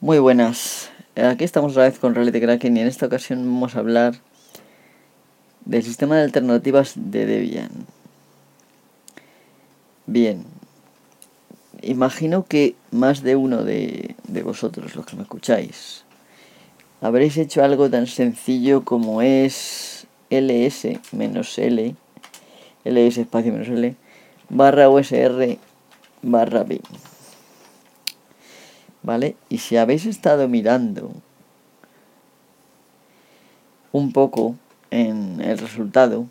Muy buenas, aquí estamos otra vez con Reality Kraken y en esta ocasión vamos a hablar del sistema de alternativas de Debian. Bien, imagino que más de uno de, de vosotros, los que me escucháis, habréis hecho algo tan sencillo como es ls menos l, ls espacio l, barra usr barra b. ¿Vale? Y si habéis estado mirando un poco en el resultado,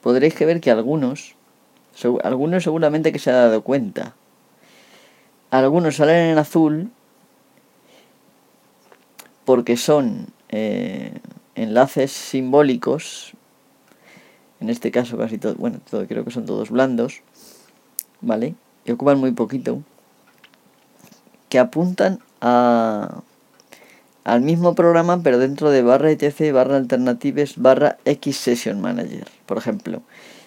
podréis ver que algunos, algunos seguramente que se ha dado cuenta, algunos salen en azul porque son eh, enlaces simbólicos, en este caso casi todo, bueno, todo, creo que son todos blandos, ¿vale? Y ocupan muy poquito, apuntan a, al mismo programa, pero dentro de barra etc, barra alternatives, barra x session manager. Por ejemplo,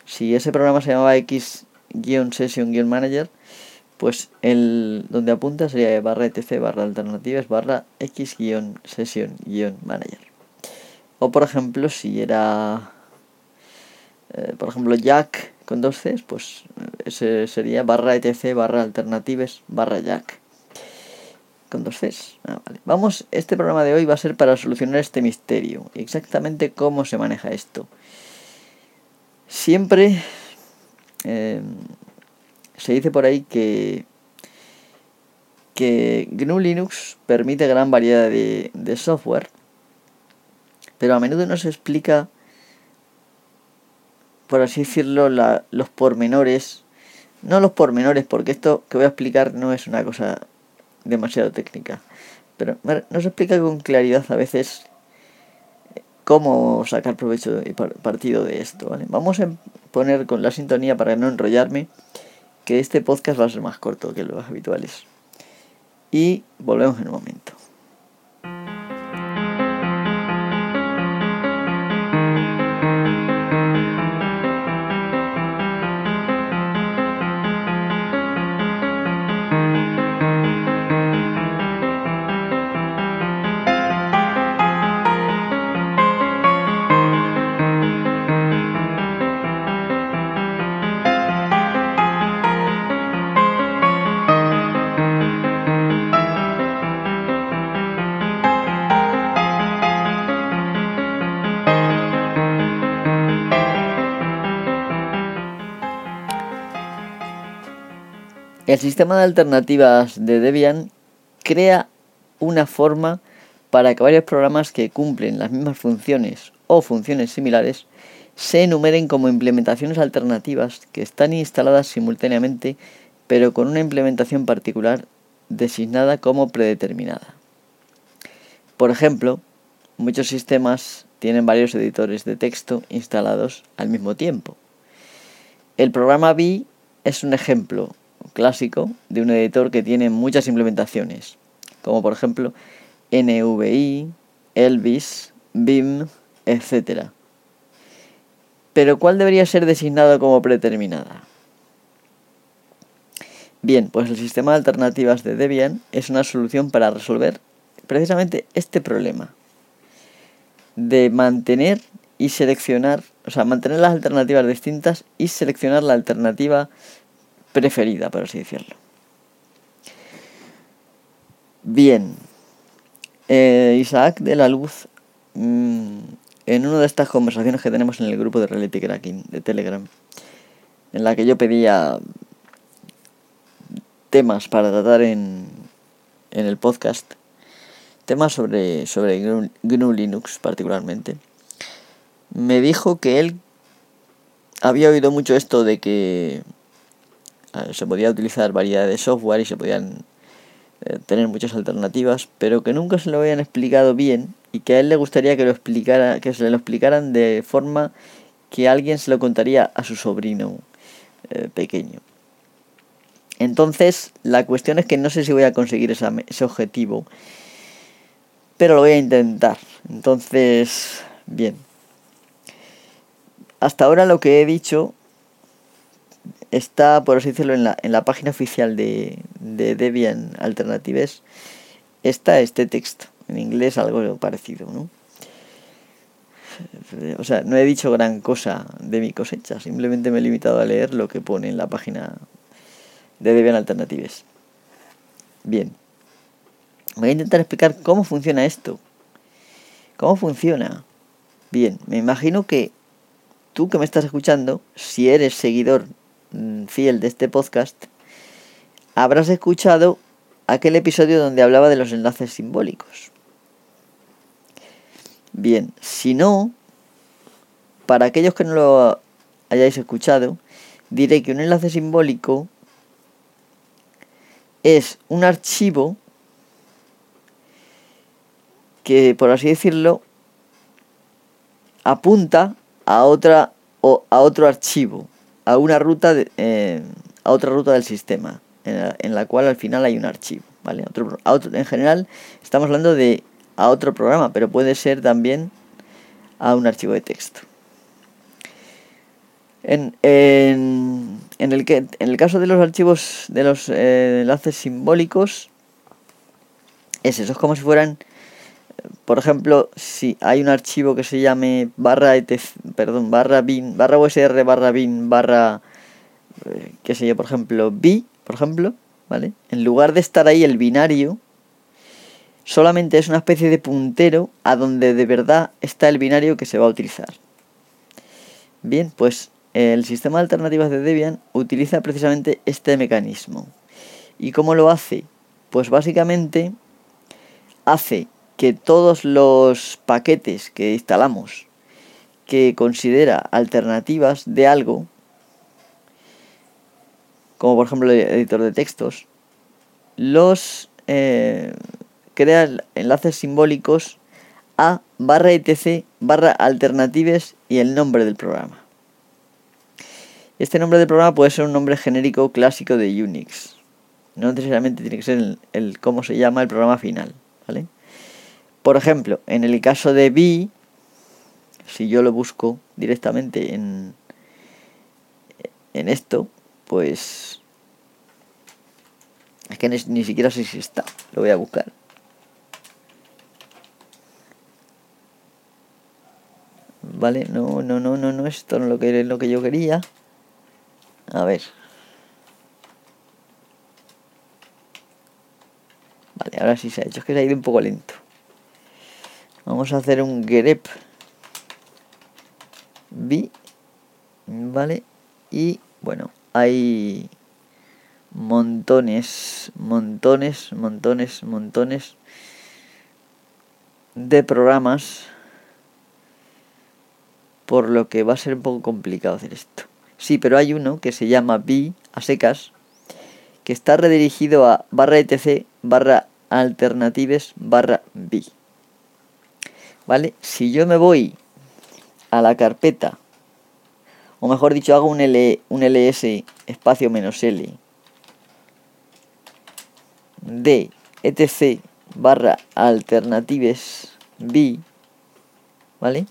si ese programa se llamaba x-session-manager, pues el donde apunta sería barra etc, barra alternatives, barra x-session-manager. O por ejemplo, si era, eh, por ejemplo, jack con dos Cs, pues ese sería barra etc, barra alternatives, barra jack con dos Cs. Ah, Vamos, este programa de hoy va a ser para solucionar este misterio. Exactamente cómo se maneja esto. Siempre em, se dice por ahí que, que GNU Linux permite gran variedad de, de software, pero a menudo no se explica, por así decirlo, la, los pormenores. No los pormenores, porque esto que voy a explicar no es una cosa demasiado técnica. Pero nos explica con claridad a veces cómo sacar provecho y partido de esto. Vamos a poner con la sintonía para no enrollarme que este podcast va a ser más corto que los habituales. Y volvemos en un momento. El sistema de alternativas de Debian crea una forma para que varios programas que cumplen las mismas funciones o funciones similares se enumeren como implementaciones alternativas que están instaladas simultáneamente pero con una implementación particular designada como predeterminada. Por ejemplo, muchos sistemas tienen varios editores de texto instalados al mismo tiempo. El programa B es un ejemplo clásico de un editor que tiene muchas implementaciones, como por ejemplo NVI, Elvis, BIM, etc. Pero ¿cuál debería ser designado como predeterminada? Bien, pues el sistema de alternativas de Debian es una solución para resolver precisamente este problema de mantener y seleccionar, o sea, mantener las alternativas distintas y seleccionar la alternativa preferida, por así decirlo. Bien, eh, Isaac de la Luz, mm, en una de estas conversaciones que tenemos en el grupo de Reality Cracking de Telegram, en la que yo pedía temas para tratar en, en el podcast, temas sobre, sobre GNU Linux particularmente, me dijo que él había oído mucho esto de que se podía utilizar variedad de software y se podían eh, tener muchas alternativas, pero que nunca se lo habían explicado bien y que a él le gustaría que lo explicara, que se lo explicaran de forma que alguien se lo contaría a su sobrino eh, pequeño. Entonces, la cuestión es que no sé si voy a conseguir ese objetivo, pero lo voy a intentar. Entonces, bien. Hasta ahora lo que he dicho está, por así decirlo, en la, en la página oficial de, de Debian Alternatives, está este texto. En inglés algo parecido, ¿no? O sea, no he dicho gran cosa de mi cosecha, simplemente me he limitado a leer lo que pone en la página de Debian Alternatives. Bien. Voy a intentar explicar cómo funciona esto. ¿Cómo funciona? Bien, me imagino que tú que me estás escuchando, si eres seguidor fiel de este podcast, habrás escuchado aquel episodio donde hablaba de los enlaces simbólicos. Bien, si no, para aquellos que no lo hayáis escuchado, diré que un enlace simbólico es un archivo que, por así decirlo, apunta a otra o a otro archivo, a una ruta de, eh, a otra ruta del sistema, en la, cual al final hay un archivo, ¿vale? en general estamos hablando de a otro programa, pero puede ser también a un archivo de texto. En, en, el, que, en el caso de los archivos de los eh, enlaces simbólicos, es eso, es como si fueran, por ejemplo, si hay un archivo que se llame barra perdón, barra bin, barra usr, barra bin, barra, eh, qué sé yo, por ejemplo, b, por ejemplo, ¿vale? En lugar de estar ahí el binario, solamente es una especie de puntero a donde de verdad está el binario que se va a utilizar. Bien, pues el sistema de alternativas de Debian utiliza precisamente este mecanismo. ¿Y cómo lo hace? Pues básicamente hace que todos los paquetes que instalamos que considera alternativas de algo, como por ejemplo el editor de textos, los eh, crea enlaces simbólicos a barra etc barra alternatives y el nombre del programa. Este nombre del programa puede ser un nombre genérico clásico de Unix. No necesariamente tiene que ser el, el cómo se llama el programa final. ¿vale? Por ejemplo, en el caso de B, si yo lo busco directamente en, en esto, pues es que ni, siquiera sé si está. Lo voy a buscar. Vale, no, no, no, no, no, esto no es lo que, lo que yo quería. A ver. Vale, ahora sí se ha hecho. Es que se ha ido un poco lento. Vamos a hacer un grep b. Vale. Y bueno, hay montones, montones, montones, montones de programas por lo que va a ser un poco complicado hacer esto. Sí, pero hay uno que se llama B a secas, que está redirigido a barra etc barra alternatives barra B. ¿Vale? Si yo me voy a la carpeta, o mejor dicho, hago un, L, un ls espacio menos l de etc barra alternatives b, ¿vale?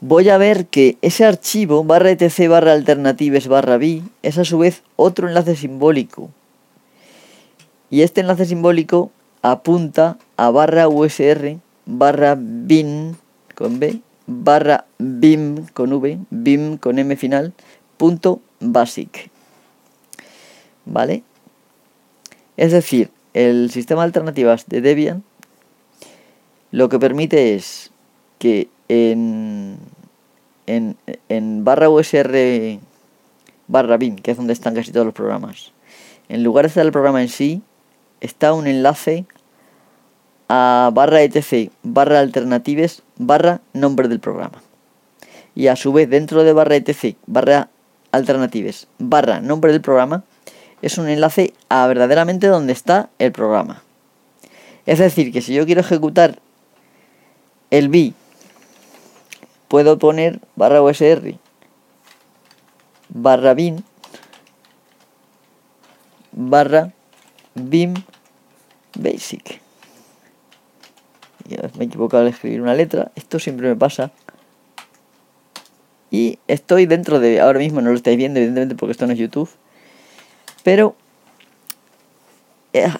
voy a ver que ese archivo barra etc barra alternatives barra b es a su vez otro enlace simbólico. Y este enlace simbólico apunta a barra usr barra bin con b barra bim con v, bim con m final, punto basic. ¿Vale? Es decir, el sistema de alternativas de Debian lo que permite es que en en, barra USR barra bin, que es donde están casi todos los programas, en lugar de estar el programa en sí, está un enlace a barra etc barra alternatives barra nombre del programa. Y a su vez dentro de barra etc barra alternatives barra nombre del programa es un enlace a verdaderamente donde está el programa. Es decir, que si yo quiero ejecutar el B puedo poner barra usr barra bin barra bim basic me he equivocado al escribir una letra esto siempre me pasa Y estoy dentro de, ahora mismo no lo estáis viendo evidentemente porque esto no es YouTube, pero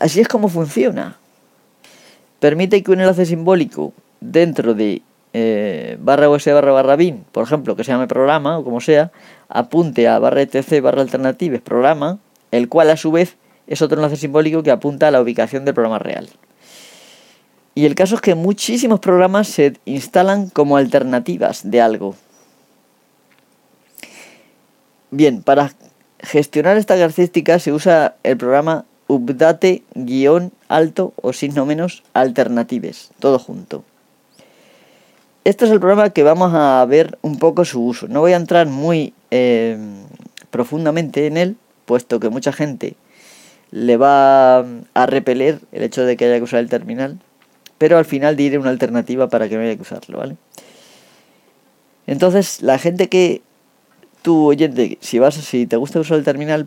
así es como funciona. Permite que un enlace simbólico dentro de eh, barra us barra barra bin, por ejemplo, que se llame programa o como sea, apunte a barra etc barra alternatives programa, el cual a su vez es otro enlace simbólico que apunta a la ubicación del programa real. Y el caso es que muchísimos programas se instalan como alternativas de algo. Bien, para gestionar esta característica se usa el programa update-alto o signo menos alternatives, todo junto. Este es el programa que vamos a ver un poco su uso. No voy a entrar muy eh, profundamente en él, puesto que mucha gente le va a repeler el hecho de que haya que usar el terminal, pero al final diré una alternativa para que no haya que usarlo, ¿vale? Entonces, la gente que tú oyente, si vas te gusta usar el terminal,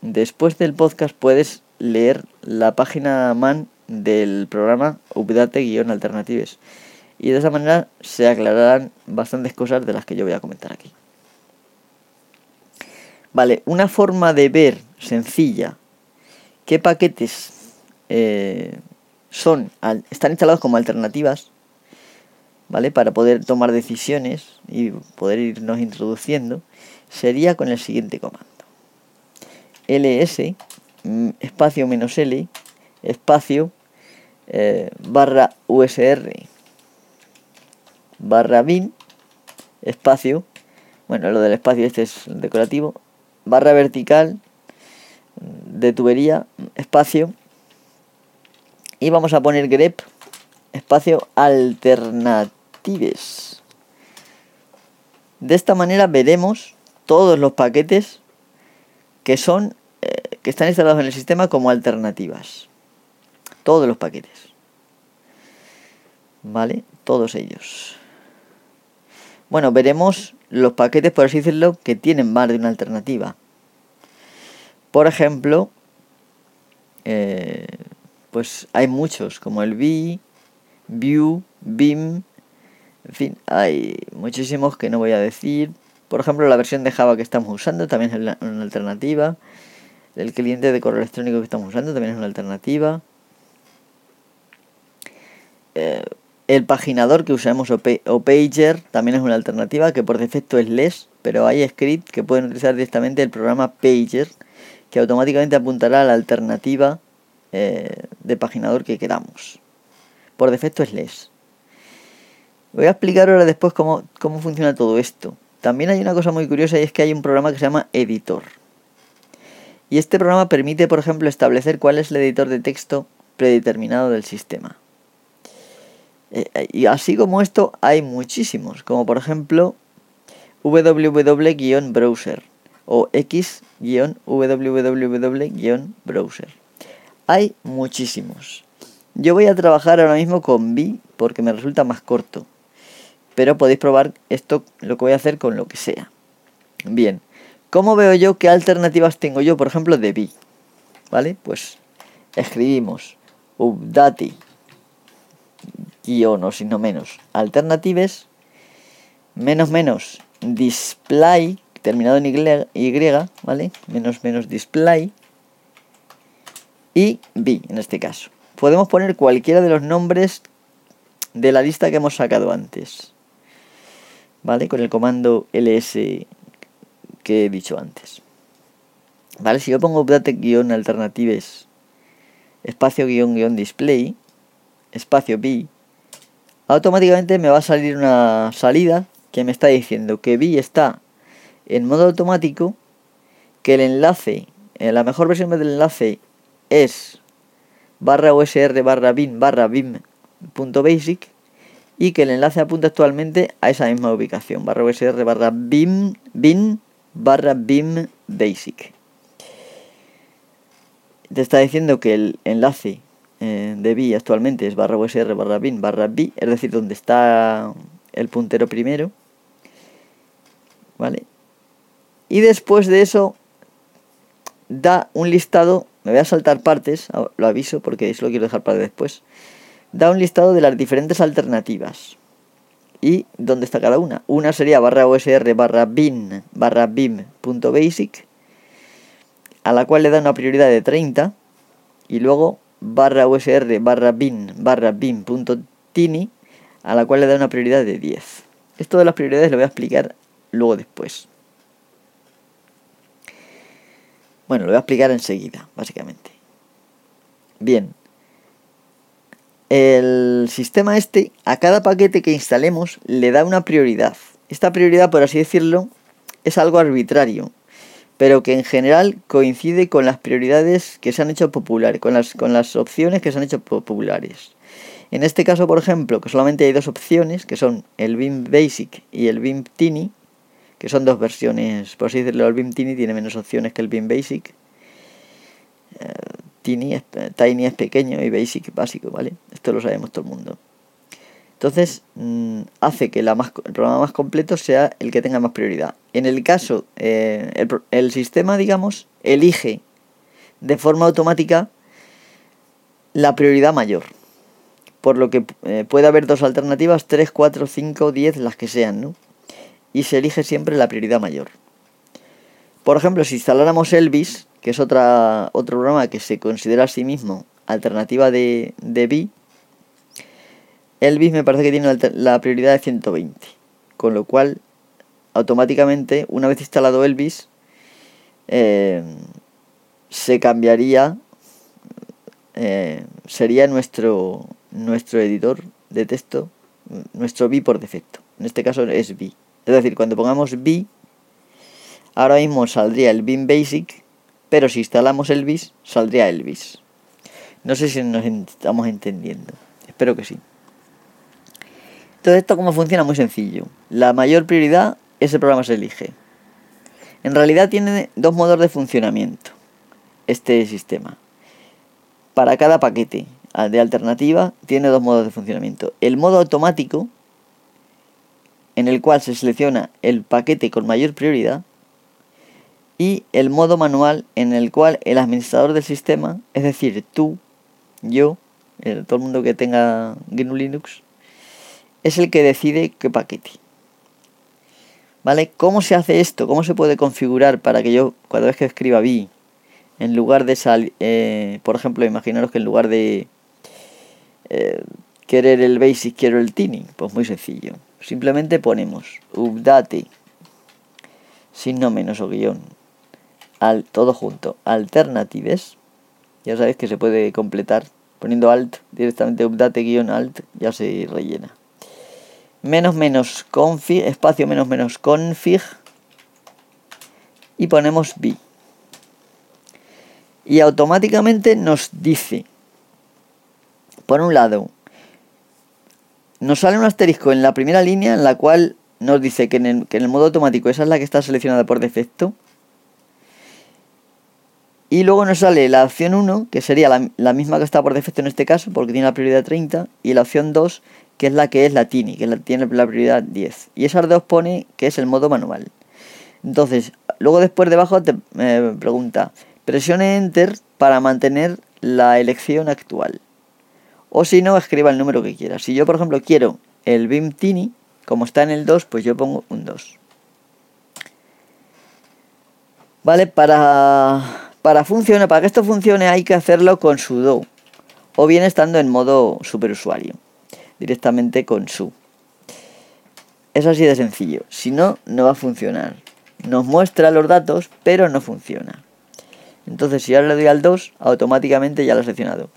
después del podcast puedes leer la página man del programa Update-Alternatives. Y de esa manera se aclararán bastantes cosas de las que yo voy a comentar aquí. Vale, una forma de ver sencilla qué paquetes eh, son, están instalados como alternativas, ¿vale? Para poder tomar decisiones y poder irnos introduciendo, sería con el siguiente comando. ls mm, espacio menos l espacio eh, barra usr barra bin espacio bueno lo del espacio este es decorativo barra vertical de tubería, espacio, y vamos a poner grep, espacio, alternatives. De esta manera veremos todos los paquetes que son eh, que están instalados en el sistema como alternativas. Todos los paquetes. ¿Vale? Todos ellos. Bueno, veremos los paquetes, por así decirlo, que tienen más de una alternativa. Por ejemplo, eh, pues hay muchos, como el V, View, Beam, en fin, hay muchísimos que no voy a decir. Por ejemplo, la versión de Java que estamos usando también es una alternativa. El cliente de correo electrónico que estamos usando también es una alternativa. Eh, el paginador que usamos o, Pager también es una alternativa que por defecto es less, pero hay scripts que pueden utilizar directamente el programa Pager que automáticamente apuntará a la alternativa eh, de paginador que queramos. Por defecto es less. Voy a explicar ahora después cómo, cómo funciona todo esto. También hay una cosa muy curiosa y es que hay un programa que se llama editor. Y este programa permite, por ejemplo, establecer cuál es el editor de texto predeterminado del sistema. Eh, y así como esto hay muchísimos, como por ejemplo www-browser o x-www-browser. Hay muchísimos. Yo voy a trabajar ahora mismo con B porque me resulta más corto. Pero podéis probar esto, lo que voy a hacer con lo que sea. Bien, ¿cómo veo yo qué alternativas tengo yo, por ejemplo, de B? ¿Vale? Pues escribimos update guion o no menos alternatives menos menos display terminado en Y, ¿vale? Menos menos display. Y B, en este caso. Podemos poner cualquiera de los nombres de la lista que hemos sacado antes. ¿Vale? Con el comando ls que he dicho antes. ¿Vale? Si yo pongo update-alternatives espacio guion guion display espacio B automáticamente me va a salir una salida que me está diciendo que B está en modo automático que el enlace, la mejor versión del enlace es barra usr barra bin barra bim.basic y que el enlace apunta actualmente a esa misma ubicación, barra usr barra bim bin barra bim basic. Te está diciendo que el enlace eh, de bi actualmente es barra usr barra bin barra bi, es decir, donde está el puntero primero. ¿Vale? Y después de eso da un listado, me voy a saltar partes, lo aviso porque eso lo quiero dejar para después. Da un listado de las diferentes alternativas. y dónde está cada una. Una sería barra usr barra bin barra bim.basic, a la cual le da una prioridad de 30, y luego barra usr barra bin barra bim.tini, a la cual le da una prioridad de 10. Esto de las prioridades lo voy a explicar luego después. Bueno, lo voy a explicar enseguida, básicamente. Bien, el sistema este a cada paquete que instalemos le da una prioridad. Esta prioridad, por así decirlo, es algo arbitrario, pero que en general coincide con las prioridades que se han hecho populares, con las, con las opciones que se han hecho populares. En este caso, por ejemplo, que solamente hay dos opciones, que son el BIM Basic y el BIM Tiny, que son dos versiones, por así decirlo, el BIM Tiny tiene menos opciones que el BIM Basic. Eh, Tiny es, Tiny es pequeño y Basic básico, ¿vale? Esto lo sabemos todo el mundo. Entonces, mm, hace que la más, el programa más completo sea el que tenga más prioridad. En el caso, eh, el, sistema, digamos, elige de forma automática la prioridad mayor. Por lo que eh, puede haber dos alternativas, 3, 4, 5, 10, las que sean, ¿no? Y se elige siempre la prioridad mayor. Por ejemplo, si instaláramos Elvis, que es otra, otro programa que se considera a sí mismo alternativa de, de BI, Elvis me parece que tiene la prioridad de 120, con lo cual automáticamente, una vez instalado Elvis, eh, se cambiaría, eh, sería nuestro, nuestro editor de texto, nuestro BI por defecto. En este caso es BI. Es decir, cuando pongamos BI, ahora mismo saldría el BIM Basic pero si instalamos Elvis, saldría Elvis. No sé si nos estamos entendiendo. Espero que sí. Entonces, ¿esto cómo funciona? Muy sencillo. La mayor prioridad, ese programa se elige. En realidad tiene dos modos de funcionamiento este sistema. Para cada paquete de alternativa tiene dos modos de funcionamiento. El modo automático, en el cual se selecciona el paquete con mayor prioridad, y el modo manual en el cual el administrador del sistema, es decir, tú, yo, todo el mundo que tenga GNU Linux, es el que decide qué paquete. ¿Vale? ¿Cómo se hace esto? ¿Cómo se puede configurar para que yo, cada vez que escriba vi, en lugar de salir, eh, por ejemplo, imaginaros que en lugar de eh, querer el basic quiero el tiny? Pues muy sencillo. Simplemente ponemos update, sin no menos o guion, al, todo junto, alternatives. Ya sabéis que se puede completar poniendo alt, directamente update guion alt, ya se rellena. Menos menos config, espacio menos menos config y ponemos b. Y automáticamente nos dice, por un lado, nos sale un asterisco en la primera línea en la cual nos dice que en que en el modo automático esa es la que está seleccionada por defecto y luego nos sale la opción 1, que sería la, misma que está por defecto en este caso, porque tiene la prioridad 30, y la opción 2, que es la que es la TINI, que tiene la prioridad 10. Y esas dos pone que es el modo manual. Entonces, luego después debajo te pregunta, presione Enter para mantener la elección actual. O si no, escriba el número que quiera. Si yo, por ejemplo, quiero el BIM TINI, como está en el 2, pues yo pongo un 2. Vale, para para funcionar, para que esto funcione hay que hacerlo con sudo o bien estando en modo superusuario, directamente con su. Es así de sencillo. Si no, no va a funcionar. Nos muestra los datos, pero no funciona. Entonces, si ahora le doy al 2, automáticamente ya lo he seleccionado.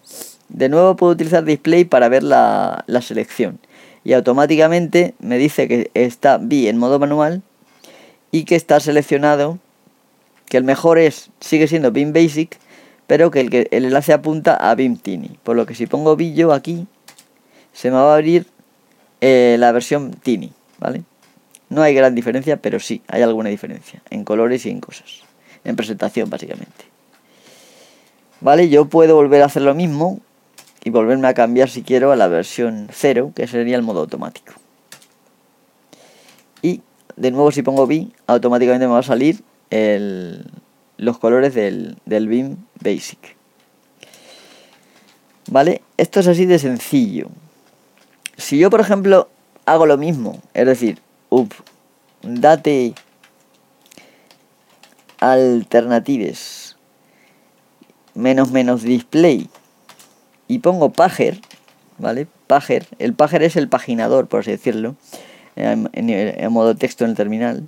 De nuevo puedo utilizar display para ver la, la selección. Y automáticamente me dice que está B en modo manual y que está seleccionado que el mejor es sigue siendo BIM Basic, pero que el, el enlace apunta a BIM Tiny. Por lo que si pongo Billo aquí, se me va a abrir eh, la versión Tiny, ¿vale? No hay gran diferencia, pero sí, hay alguna diferencia en colores y en cosas. En presentación, básicamente. ¿Vale? Yo puedo volver a hacer lo mismo y volverme a cambiar si quiero a la versión 0, que sería el modo automático. Y de nuevo si pongo B, automáticamente me va a salir los colores del, del BIM Basic. ¿Vale? Esto es así de sencillo. Si yo, por ejemplo, hago lo mismo, es decir, update alternatives menos menos display y pongo pager, ¿vale? Pager, el pager es el paginador, por así decirlo, en, modo texto en el terminal.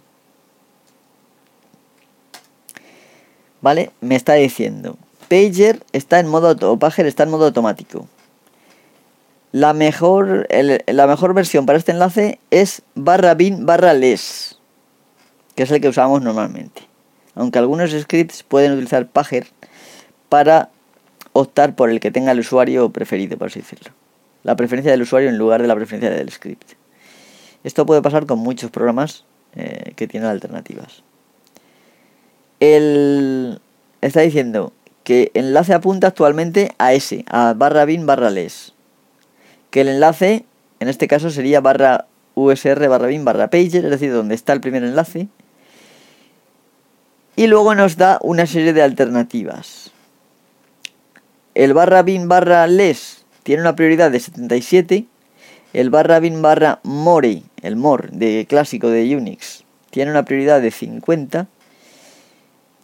¿Vale? Me está diciendo, Pager está en modo, Pager está en modo automático. La mejor, la mejor versión para este enlace es barra bin barra les, que es el que usamos normalmente. Aunque algunos scripts pueden utilizar Pager para optar por el que tenga el usuario preferido, por así decirlo. La preferencia del usuario en lugar de la preferencia del script. Esto puede pasar con muchos programas eh, que tienen alternativas. El, está diciendo que el enlace apunta actualmente a ese, a barra bin barra les. Que el enlace, en este caso, sería barra usr barra bin barra pager, es decir, donde está el primer enlace. Y luego nos da una serie de alternativas. El barra bin barra les tiene una prioridad de 77. El barra bin barra more, el more de clásico de Unix, tiene una prioridad de 50.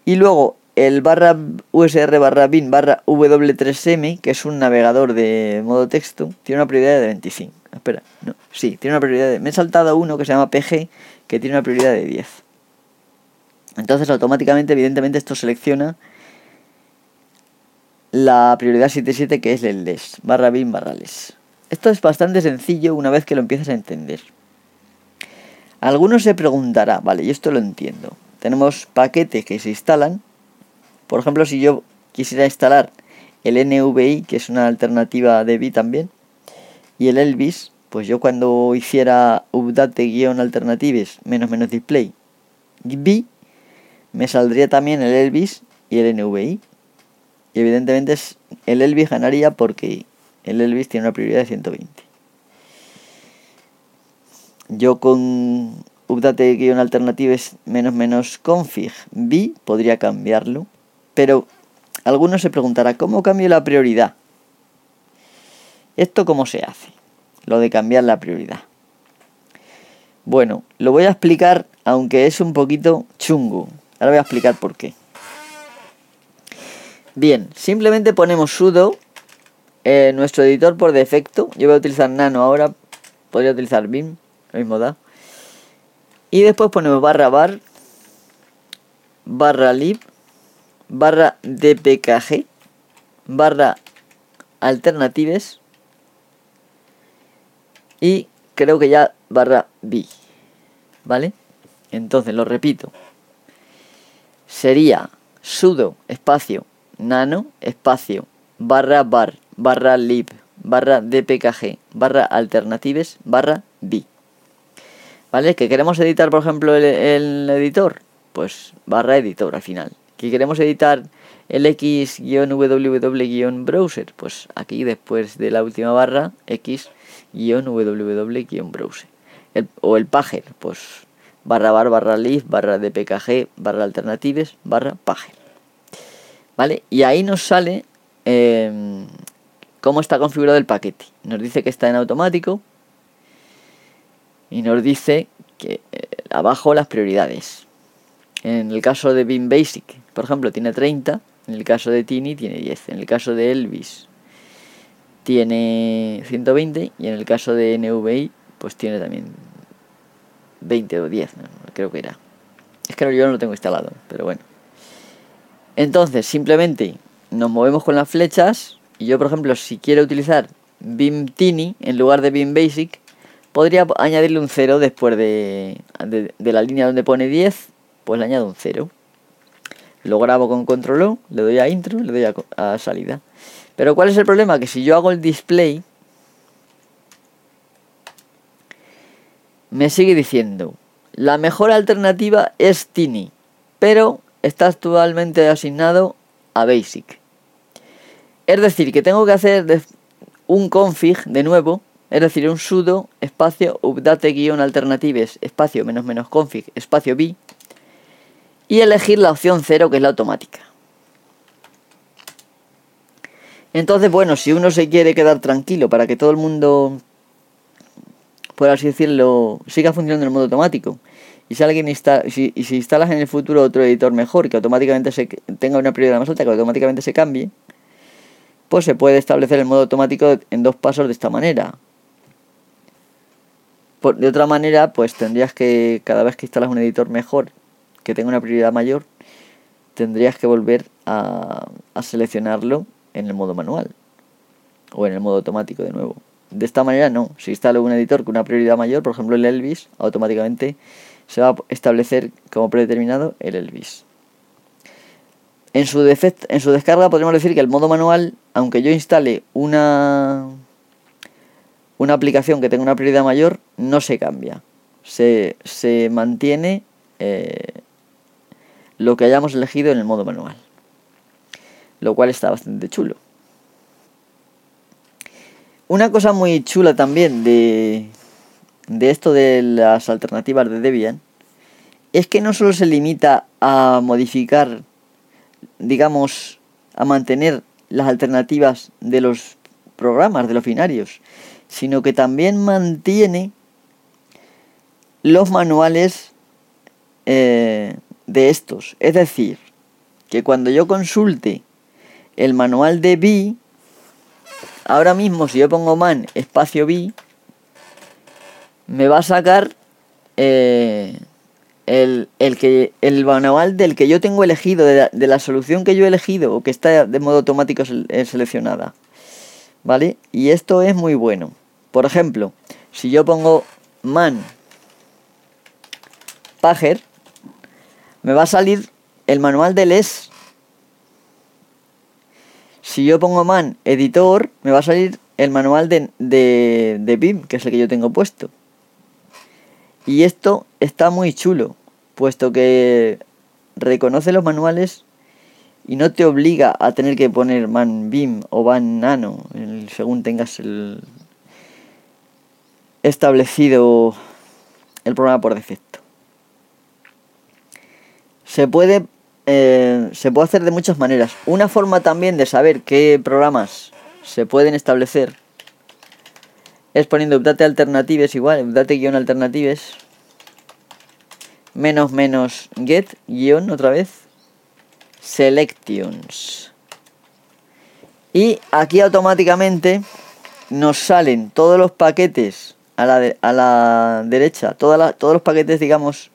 Y luego el barra usr barra bin barra w3m, que es un navegador de modo texto, tiene una prioridad de 25. Espera, no, sí, tiene una prioridad de... Me he saltado uno que se llama PG, que tiene una prioridad de 10. Entonces automáticamente, evidentemente, esto selecciona la prioridad 77 que es el les, barra bin barra les. Esto es bastante sencillo una vez que lo empiezas a entender. Algunos se preguntará, vale, y esto lo entiendo. Tenemos paquetes que se instalan. Por ejemplo, si yo quisiera instalar el NVI, que es una alternativa de BI también, y el Elvis, pues yo cuando hiciera update-alternatives menos menos display BI, me saldría también el Elvis y el NVI. Y evidentemente el Elvis ganaría porque el Elvis tiene una prioridad de 120. Yo con update-alternatives menos menos config b podría cambiarlo. Pero algunos se preguntará, ¿cómo cambio la prioridad? ¿Esto cómo se hace? Lo de cambiar la prioridad. Bueno, lo voy a explicar, aunque es un poquito chungo. Ahora voy a explicar por qué. Bien, simplemente ponemos sudo, eh, nuestro editor por defecto. Yo voy a utilizar nano ahora, podría utilizar Vim, lo mismo da. Y después ponemos barra bar, barra lib, barra dpkg, barra alternatives y creo que ya barra b. ¿Vale? Entonces lo repito. Sería sudo espacio nano espacio barra bar barra lib barra dpkg barra alternatives barra b. ¿Vale? Que queremos editar, por ejemplo, el, editor, pues barra editor al final. Que queremos editar el x-www-browser, pues aquí después de la última barra x-www-browser. o el pager, pues barra bar barra lib barra dpkg barra alternatives barra pager. ¿Vale? Y ahí nos sale em, cómo está configurado el paquete. Nos dice que está en automático. Y nos dice que eh, abajo las prioridades. En el caso de Beam Basic, por ejemplo, tiene 30. En el caso de Tini tiene 10. En el caso de Elvis tiene 120. Y en el caso de NVI, pues tiene también 20 o 10. creo que era. Es que yo no lo tengo instalado, pero bueno. Entonces, simplemente nos movemos con las flechas. Y yo, por ejemplo, si quiero utilizar Beam Tiny en lugar de Beam Basic, podría añadirle un 0 después de, la línea donde pone 10, pues le añado un 0. Lo grabo con control O, le doy a intro, le doy a, a salida. Pero ¿cuál es el problema? Que si yo hago el display, me sigue diciendo, la mejor alternativa es Tiny, pero está actualmente asignado a Basic. Es decir, que tengo que hacer un config de nuevo, es decir, un sudo espacio update-alternatives espacio menos menos config espacio b y elegir la opción 0 que es la automática. Entonces, bueno, si uno se quiere quedar tranquilo para que todo el mundo por así decirlo, siga funcionando en modo automático. Y si alguien insta si, instalas en el futuro otro editor mejor que automáticamente se tenga una prioridad más alta, que automáticamente se cambie, pues se puede establecer el modo automático en dos pasos de esta manera. De otra manera, pues tendrías que, cada vez que instalas un editor mejor, que tenga una prioridad mayor, tendrías que volver a, a seleccionarlo en el modo manual o en el modo automático de nuevo. De esta manera no, si instalo un editor con una prioridad mayor, por ejemplo el Elvis, automáticamente se va a establecer como predeterminado el Elvis. En su, en su descarga podríamos decir que el modo manual, aunque yo instale una, una aplicación que tenga una prioridad mayor, no se cambia. Se, se mantiene eh, lo que hayamos elegido en el modo manual. Lo cual está bastante chulo. Una cosa muy chula también de, de esto de las alternativas de Debian es que no solo se limita a modificar, digamos, a mantener las alternativas de los programas, de los binarios, sino que también mantiene los manuales eh, de estos. Es decir, que cuando yo consulte el manual de B, Ahora mismo si yo pongo man espacio b, me va a sacar eh, el, que, el manual del que yo tengo elegido, de la, solución que yo he elegido o que está de modo automático eh, seleccionada. ¿Vale? Y esto es muy bueno. Por ejemplo, si yo pongo man pager, me va a salir el manual del es si yo pongo man editor, me va a salir el manual de, de, de BIM, que es el que yo tengo puesto. Y esto está muy chulo, puesto que reconoce los manuales y no te obliga a tener que poner man BIM o man nano, según tengas el establecido el programa por defecto. Se puede eh, se puede hacer de muchas maneras. Una forma también de saber qué programas se pueden establecer es poniendo update alternatives igual, update guion alternatives. Menos menos get guion otra vez. Selections. Y aquí automáticamente nos salen todos los paquetes a la, a la derecha, todos los paquetes digamos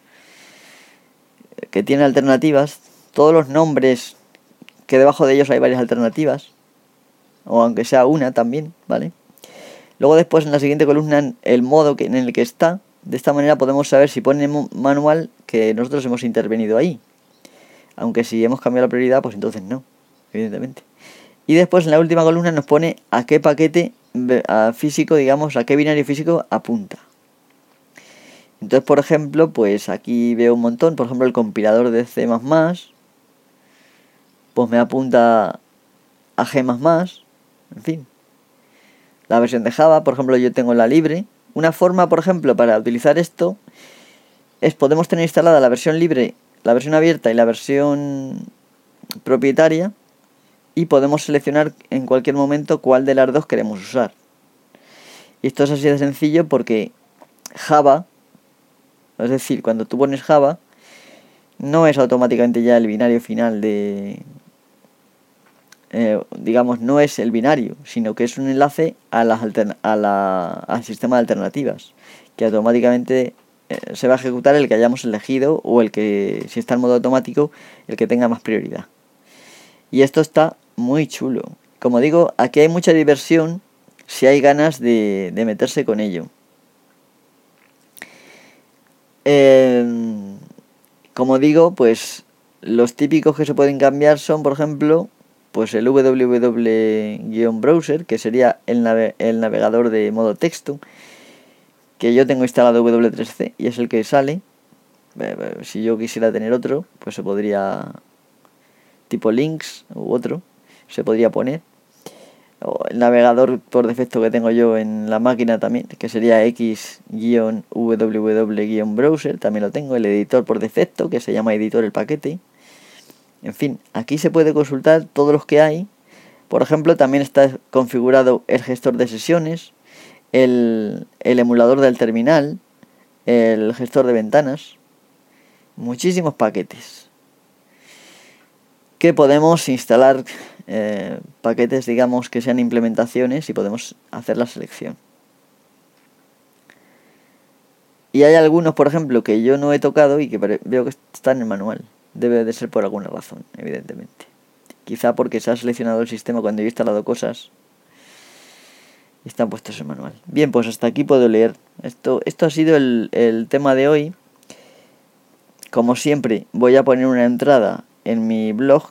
que tienen alternativas todos los nombres que debajo de ellos hay varias alternativas, o aunque sea una también, ¿vale? Luego después en la siguiente columna el modo en el que está, de esta manera podemos saber si pone manual que nosotros hemos intervenido ahí. Aunque si hemos cambiado la prioridad, pues entonces no, evidentemente. Y después en la última columna nos pone a qué paquete físico, digamos, a qué binario físico apunta. Entonces, por ejemplo, pues aquí veo un montón, por ejemplo, el compilador de C++, pues me apunta a G++, en fin. La versión de Java, por ejemplo, yo tengo la libre. Una forma, por ejemplo, para utilizar esto es podemos tener instalada la versión libre, la versión abierta y la versión propietaria y podemos seleccionar en cualquier momento cuál de las dos queremos usar. Y esto es así de sencillo porque Java, es decir, cuando tú pones Java, no es automáticamente ya el binario final de, eh, digamos, no es el binario, sino que es un enlace a las a la, al sistema de alternativas, que automáticamente eh, se va a ejecutar el que hayamos elegido o el que, si está en modo automático, el que tenga más prioridad. Y esto está muy chulo. Como digo, aquí hay mucha diversión si hay ganas de, de meterse con ello. Em, como digo, pues los típicos que se pueden cambiar son, por ejemplo, pues el www-browser, que sería el, el navegador de modo texto, que yo tengo instalado W3C y es el que sale. Si yo quisiera tener otro, pues se podría, tipo links u otro, se podría poner. El navegador por defecto que tengo yo en la máquina también, que sería x-www-browser, también lo tengo. El editor por defecto, que se llama editor el paquete en fin, aquí se puede consultar todos los que hay. Por ejemplo, también está configurado el gestor de sesiones, el, emulador del terminal, el gestor de ventanas, muchísimos paquetes. Que podemos instalar eh, paquetes digamos que sean implementaciones y podemos hacer la selección. Y hay algunos por ejemplo que yo no he tocado y que veo que están en el manual debe de ser por alguna razón evidentemente quizá porque se ha seleccionado el sistema cuando he instalado cosas y están puestos en manual bien pues hasta aquí puedo leer esto esto ha sido el, el tema de hoy como siempre, voy a poner una entrada en mi blog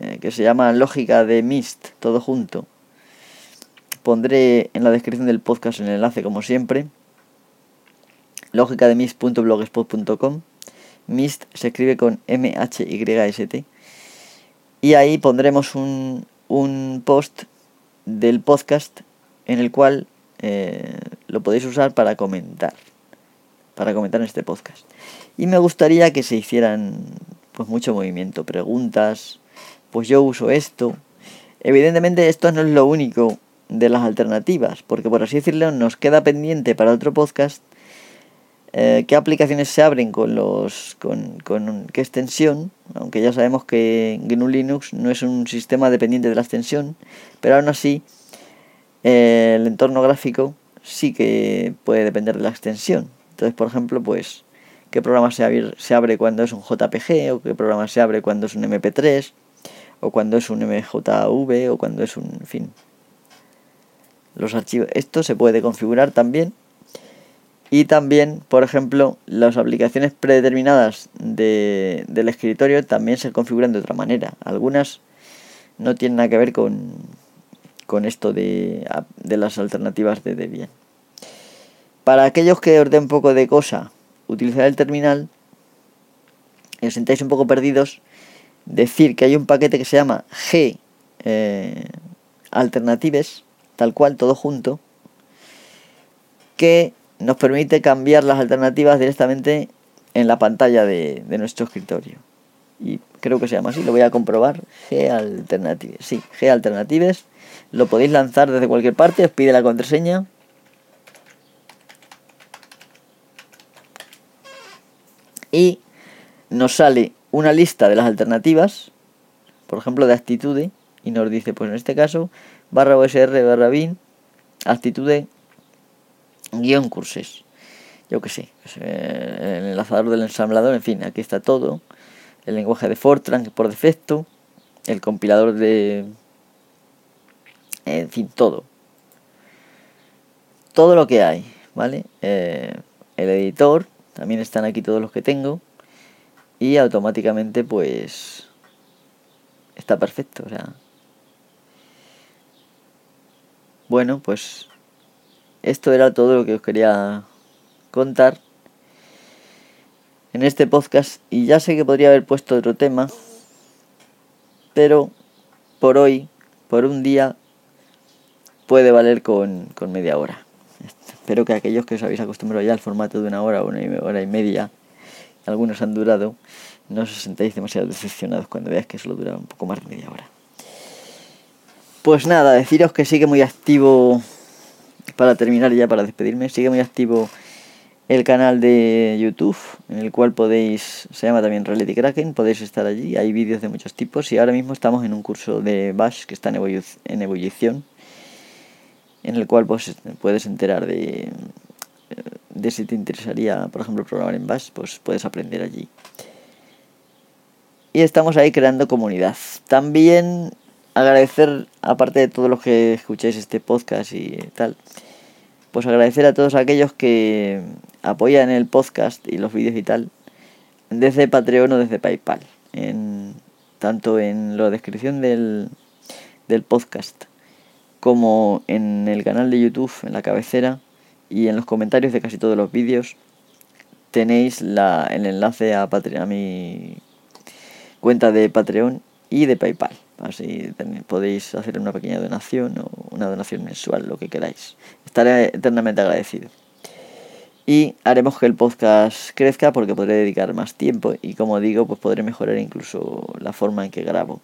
eh, que se llama Lógica de Mist, todo junto. Pondré en la descripción del podcast el enlace, como siempre. lógicademist.blogspot.com. Mist se escribe con M-H-Y-S-T. Y ahí pondremos un, un post del podcast en el cual eh, lo podéis usar para comentar. Para comentar en este podcast. Y me gustaría que se hicieran pues mucho movimiento, preguntas, pues yo uso esto. Evidentemente esto no es lo único de las alternativas, porque por así decirlo nos queda pendiente para otro podcast eh, qué aplicaciones se abren con los con, con qué extensión, aunque ya sabemos que GNU Linux no es un sistema dependiente de la extensión, pero aún así eh, el entorno gráfico sí que puede depender de la extensión. Entonces, por ejemplo, pues qué programa se abre, se abre cuando es un JPG o qué programa se abre cuando es un MP3 o cuando es un MJV o cuando es un, en fin. Los archivos, esto se puede configurar también. Y también, por ejemplo, las aplicaciones predeterminadas de, del escritorio también se configuran de otra manera. Algunas no tienen nada que ver con, con esto de, de las alternativas de Debian. Para aquellos que os un poco de cosa utilizar el terminal y os sentáis un poco perdidos, decir que hay un paquete que se llama G eh, Alternatives, tal cual, todo junto, que nos permite cambiar las alternativas directamente en la pantalla de, nuestro escritorio. Y creo que se llama así, lo voy a comprobar. G Alternatives, sí, G Alternatives. Lo podéis lanzar desde cualquier parte, os pide la contraseña y nos sale una lista de las alternativas, por ejemplo de actitude, y nos dice, pues en este caso, barra OSR barra bin, actitude guion curses. Yo que sé, pues, eh, el enlazador del ensamblador, en fin, aquí está todo. El lenguaje de Fortran por defecto, el compilador de... En fin, todo. Todo lo que hay, ¿vale? Eh, el editor, también están aquí todos los que tengo. Y automáticamente pues está perfecto. O sea. Bueno, pues esto era todo lo que os quería contar en este podcast. Y ya sé que podría haber puesto otro tema. Pero por hoy, por un día, puede valer con, con media hora. Espero que aquellos que os habéis acostumbrado ya al formato de una hora una hora y media, algunos han durado, no os sentáis demasiado decepcionados cuando veáis que solo duraba un poco más de media hora. Pues nada, deciros que sigue muy activo, para terminar ya, para despedirme, sigue muy activo el canal de YouTube, en el cual podéis, se llama también Reality Kraken, podéis estar allí, hay vídeos de muchos tipos y ahora mismo estamos en un curso de Bash que está en ebullición en el cual pues, puedes enterar de, de si te interesaría, por ejemplo, programar en Bash, pues puedes aprender allí. Y estamos ahí creando comunidad. También agradecer, aparte de todos los que escucháis este podcast y tal, pues agradecer a todos aquellos que apoyan el podcast y los vídeos y tal, desde Patreon o desde PayPal, en, tanto en la descripción del, del podcast como en el canal de YouTube, en la cabecera y en los comentarios de casi todos los vídeos tenéis la, el enlace a, a mi cuenta de Patreon y de PayPal. Así podéis hacer una pequeña donación o una donación mensual, lo que queráis. Estaré eternamente agradecido. Y haremos que el podcast crezca porque podré dedicar más tiempo y como digo, pues podré mejorar incluso la forma en que grabo.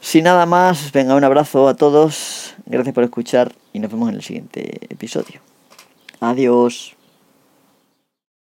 Sin nada más, venga, un abrazo a todos, gracias por escuchar y nos vemos en el siguiente episodio. Adiós.